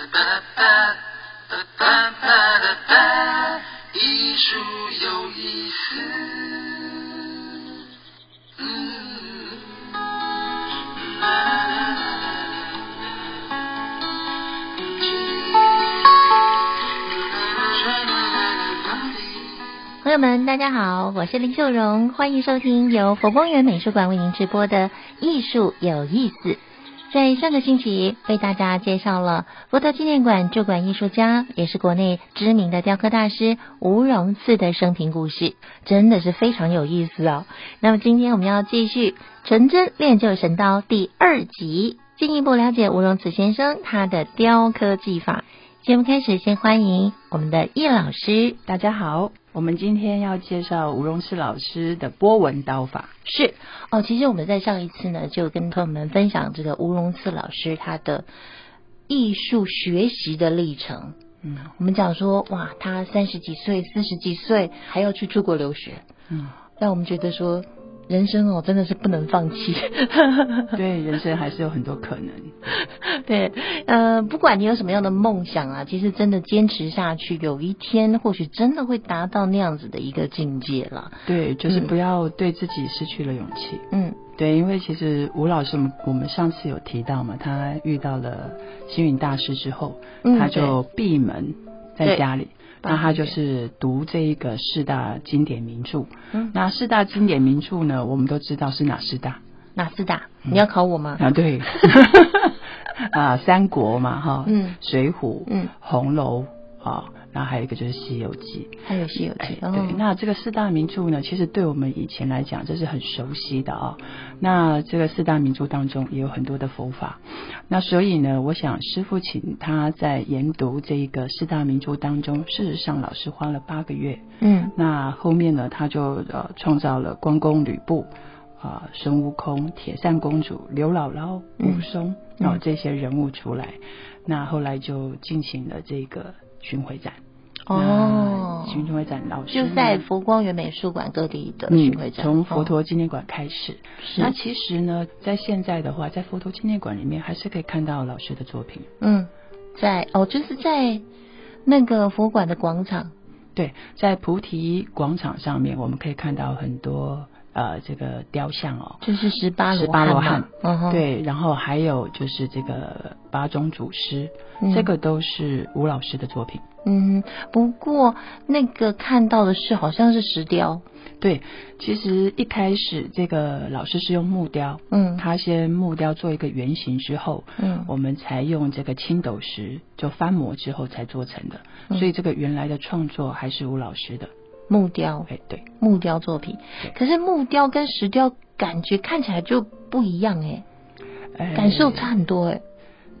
哒哒哒哒哒哒哒，艺术有意思。朋友们，大家好，我是林秀荣，欢迎收听由佛光园美术馆为您直播的《艺术有意思》。在上个星期为大家介绍了佛陀纪念馆驻馆艺术家，也是国内知名的雕刻大师吴荣次的生平故事，真的是非常有意思哦。那么今天我们要继续《纯真练就神刀》第二集，进一步了解吴荣次先生他的雕刻技法。节目开始，先欢迎我们的叶老师。大家好，我们今天要介绍吴荣次老师的波纹刀法。是哦，其实我们在上一次呢，就跟朋友们分享这个吴荣次老师他的艺术学习的历程。嗯我们讲说，哇，他三十几岁、四十几岁还要去出国留学，嗯，让我们觉得说，人生哦真的是不能放弃。对，人生还是有很多可能。对，呃，不管你有什么样的梦想啊，其实真的坚持下去，有一天或许真的会达到那样子的一个境界了。对，就是嗯不要对自己失去了勇气。嗯对，因为其实吴老师，我们上次有提到嘛，他遇到了星云大师之后，嗯他就闭门在家里。那他就是读这一个四大经典名著。嗯，那四大经典名著呢，我们都知道是哪四大哪四大？你要考我吗？啊？对，啊，三国嘛，哈，嗯水浒，嗯，红楼啊，然后还有一个就是《西游记》。还有《西游记》哦。对，那这个四大名著呢，其实对我们以前来讲，这是很熟悉的啊、那这个四大名著当中也有很多的佛法，那所以呢，我想师父请他在研读这个四大名著当中，事实上老师花了八个月，嗯那后面呢，他就呃创造了关公、吕布。啊，孙悟空、铁扇公主、刘姥姥、嗯武松，嗯哦，这些人物出来，那后来就进行了这个巡回展。哦，巡回展老师就在佛光园美术馆各地的嗯巡回展，从佛哦陀纪念馆开始。是那其实呢，在现在的话，在佛陀纪念馆里面还是可以看到老师的作品。嗯，在哦，就是在那个佛馆的广场，对，在菩提广场上面，我们可以看到很多呃这个雕像哦。就是十八十八罗汉，嗯，对，然后还有就是这个八宗祖师，嗯。这个都是吴老师的作品。嗯，不过那个看到的是好像是石雕，对，其实一开始这个老师是用木雕，嗯。他先木雕做一个圆形之后，嗯。我们才用这个青斗石就翻模之后才做成的，嗯。所以这个原来的创作还是吴老师的。木雕，哎，对，木雕作品，可是木雕跟石雕感觉看起来就不一样哎，哎。感受差很多哎，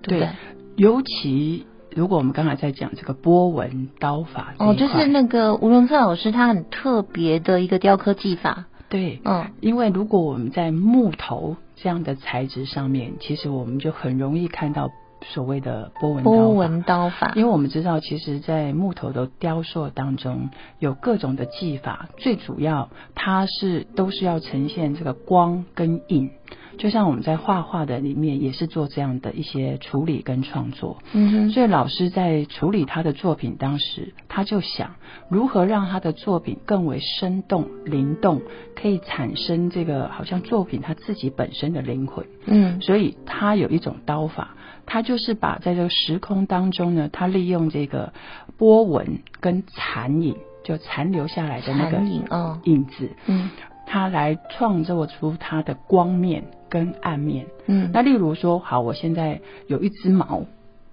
对对？尤其如果我们刚才在讲这个波纹刀法哦，就是那个吴荣策老师他很特别的一个雕刻技法，对，嗯。因为如果我们在木头这样的材质上面，其实我们就很容易看到所谓的波纹刀法波纹刀法，因为我们知道，其实，在木头的雕塑当中，有各种的技法，最主要它是都是要呈现这个光跟影。就像我们在画画的里面，也是做这样的一些处理跟创作。嗯哼，所以老师在处理他的作品当时，他就想如何让他的作品更为生动、灵动，可以产生这个好像作品他自己本身的灵魂。嗯所以他有一种刀法，他就是把在这个时空当中呢，它利用这个波纹跟残影，就残留下来的那个影哦。影子，嗯。它来创作出它的光面跟暗面。嗯，那例如说，好，我现在有一只毛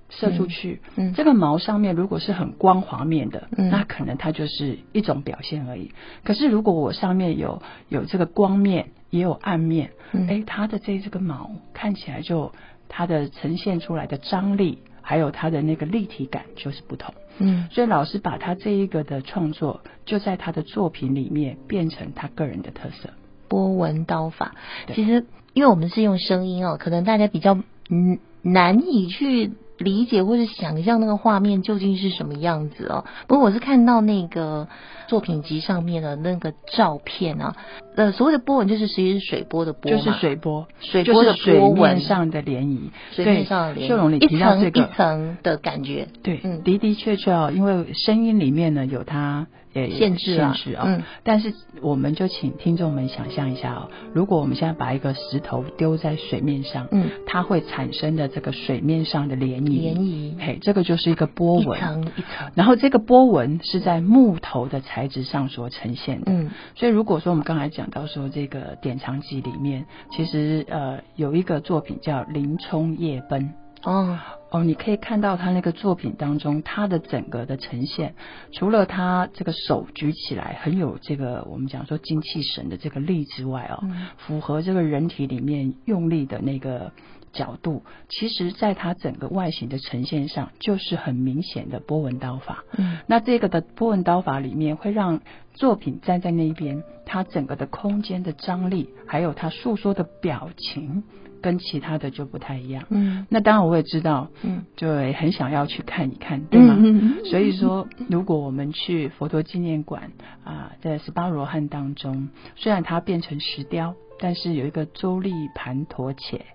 射出去，嗯。这个毛上面如果是很光滑面的，嗯。那可能它就是一种表现而已。可是如果我上面有有这个光面，也有暗面，嗯。哎、它的这这个毛看起来就它的呈现出来的张力，还有它的那个立体感就是不同。嗯所以老师把他这一个的创作，就在他的作品里面变成他个人的特色。波纹刀法，其实因为我们是用声音哦，可能大家比较嗯难以去理解或是想象那个画面究竟是什么样子哦。不过我是看到那个作品集上面的那个照片啊，呃，所谓的波纹就是实际是水波的波嘛，就是水波，水波的波纹面上的涟漪。水面上的对，涟漪，一提到层一这个，层的感觉。对，嗯的的确确哦，因为声音里面呢有它呃限制啊限制哦。嗯但是我们就请听众们想象一下哦，如果我们现在把一个石头丢在水面上，嗯，它会产生的这个水面上的涟漪，涟漪嘿，这个就是一个波一纹。层一层。然后这个波纹是在木头的材质上所呈现的，嗯所以如果说我们刚才讲到说这个典藏集里面，其实呃有一个作品叫《林冲夜奔》。哦，哦，你可以看到他那个作品当中，他的整个的呈现，除了他这个手举起来很有这个我们讲说精气神的这个力之外哦，嗯符合这个人体里面用力的那个角度，其实在他整个外形的呈现上，就是很明显的波纹刀法。嗯那这个的波纹刀法里面，会让作品站在那一边，它整个的空间的张力，还有它诉说的表情，跟其他的就不太一样。嗯那当然我也知道，嗯，就很想要去看一看，对吗？嗯所以说，如果我们去佛陀纪念馆啊，在十八罗汉当中，虽然它变成石雕，但是有一个周立盘陀伽。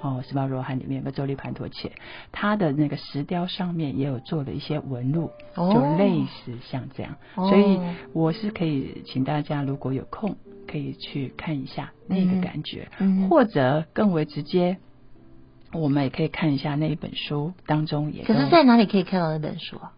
哦，十八罗汉里面有个周利盘陀切，他的那个石雕上面也有做了一些纹路，哦就类似像这样。哦所以我是可以请大家如果有空，可以去看一下那个感觉，嗯或者更为直接，我们也可以看一下那一本书当中也可是，在哪里可以看到那本书啊？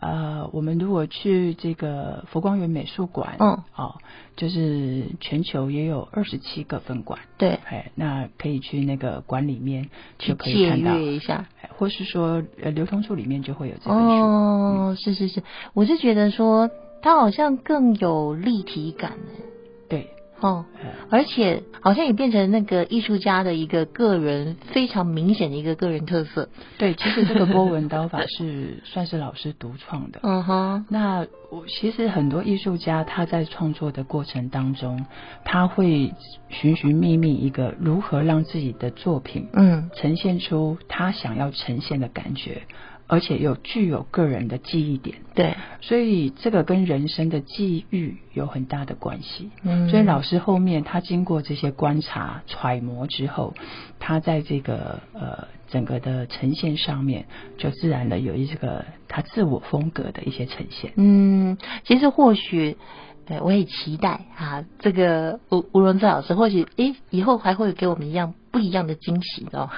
呃，我们如果去这个佛光园美术馆，嗯，哦，就是全球也有二十七个分馆，对，哎，那可以去那个馆里面去就可以借看到，阅一下。哎或是说呃流通处里面就会有这本书，哦，是是是，我是觉得说它好像更有立体感。呢。对，哦，呃，而且好像也变成那个艺术家的一个个人非常明显的一个个人特色。对，其实这个波纹刀法是 算是老师独创的，嗯哼，那我其实很多艺术家他在创作的过程当中，他会寻寻觅觅一个如何让自己的作品嗯。呈现出他想要呈现的感觉，而且又具有个人的记忆点。对，所以这个跟人生的际遇有很大的关系。嗯所以老师后面他经过这些观察揣摩之后，他在这个呃整个的呈现上面，就自然的有一这个他自我风格的一些呈现。嗯，其实或许。对，我也期待啊，这个吴吴荣志老师或许诶以后还会给我们一样不一样的惊喜哦。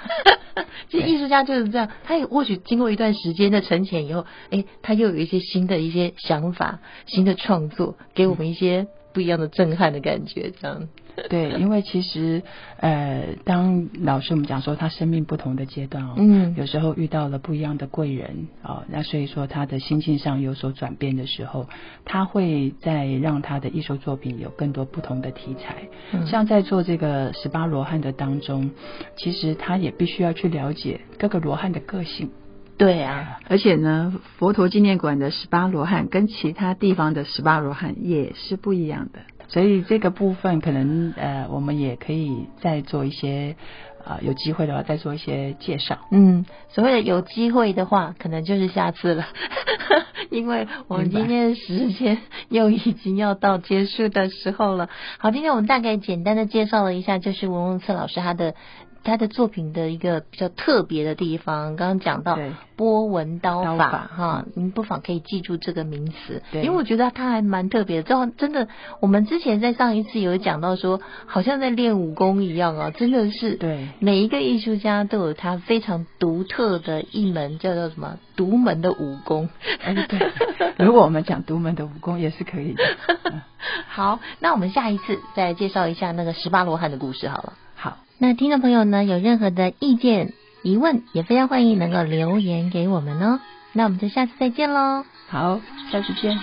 其实艺术家就是这样，他也或许经过一段时间的沉潜以后，哎，他又有一些新的一些想法、新的创作，给我们一些不一样的震撼的感觉，这样。对，因为其实呃，当老师我们讲说他生命不同的阶段哦，嗯有时候遇到了不一样的贵人哦，那所以说他的心境上有所转变的时候，他会在让他的艺术作品有更多不同的题材。嗯像在做这个十八罗汉的当中，其实他也必须要去了解各个罗汉的个性。对啊，哎而且呢，佛陀纪念馆的十八罗汉跟其他地方的十八罗汉也是不一样的。所以这个部分可能呃，我们也可以再做一些啊、有机会的话再做一些介绍。嗯，所谓的有机会的话，可能就是下次了，因为我们今天的时间又已经要到结束的时候了。好，今天我们大概简单的介绍了一下，就是文文策老师他的。他的作品的一个比较特别的地方，刚刚讲到波纹刀法哈，您不妨可以记住这个名词，对因为我觉得他还蛮特别的。这真的，我们之前在上一次有讲到说，好像在练武功一样啊，真的是对每一个艺术家都有他非常独特的一门叫做什么独门的武功。哎，对，如果我们讲独门的武功也是可以的。嗯 好，那我们下一次再介绍一下那个十八罗汉的故事好了。那听众朋友呢，有任何的意见、疑问，也非常欢迎能够留言给我们哦。那我们就下次再见喽。好，下次见。